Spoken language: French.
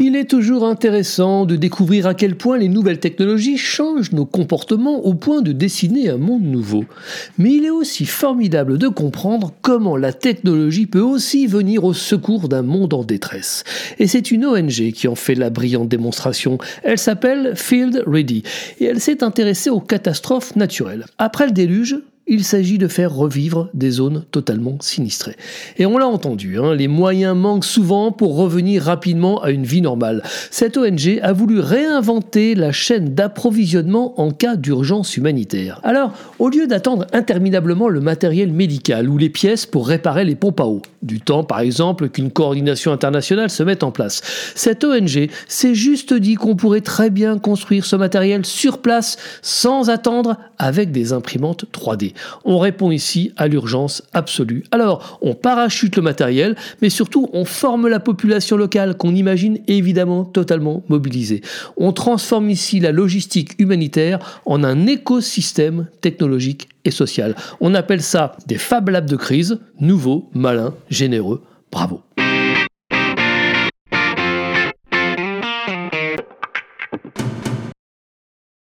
Il est toujours intéressant de découvrir à quel point les nouvelles technologies changent nos comportements au point de dessiner un monde nouveau. Mais il est aussi formidable de comprendre comment la technologie peut aussi venir au secours d'un monde en détresse. Et c'est une ONG qui en fait la brillante démonstration. Elle s'appelle Field Ready et elle s'est intéressée aux catastrophes naturelles. Après le déluge, il s'agit de faire revivre des zones totalement sinistrées. Et on l'a entendu, hein, les moyens manquent souvent pour revenir rapidement à une vie normale. Cette ONG a voulu réinventer la chaîne d'approvisionnement en cas d'urgence humanitaire. Alors, au lieu d'attendre interminablement le matériel médical ou les pièces pour réparer les pompes à eau, du temps par exemple qu'une coordination internationale se mette en place, cette ONG s'est juste dit qu'on pourrait très bien construire ce matériel sur place sans attendre avec des imprimantes 3D. On répond ici à l'urgence absolue. Alors, on parachute le matériel, mais surtout, on forme la population locale qu'on imagine évidemment totalement mobilisée. On transforme ici la logistique humanitaire en un écosystème technologique et social. On appelle ça des Fab Labs de crise, nouveaux, malins, généreux. Bravo.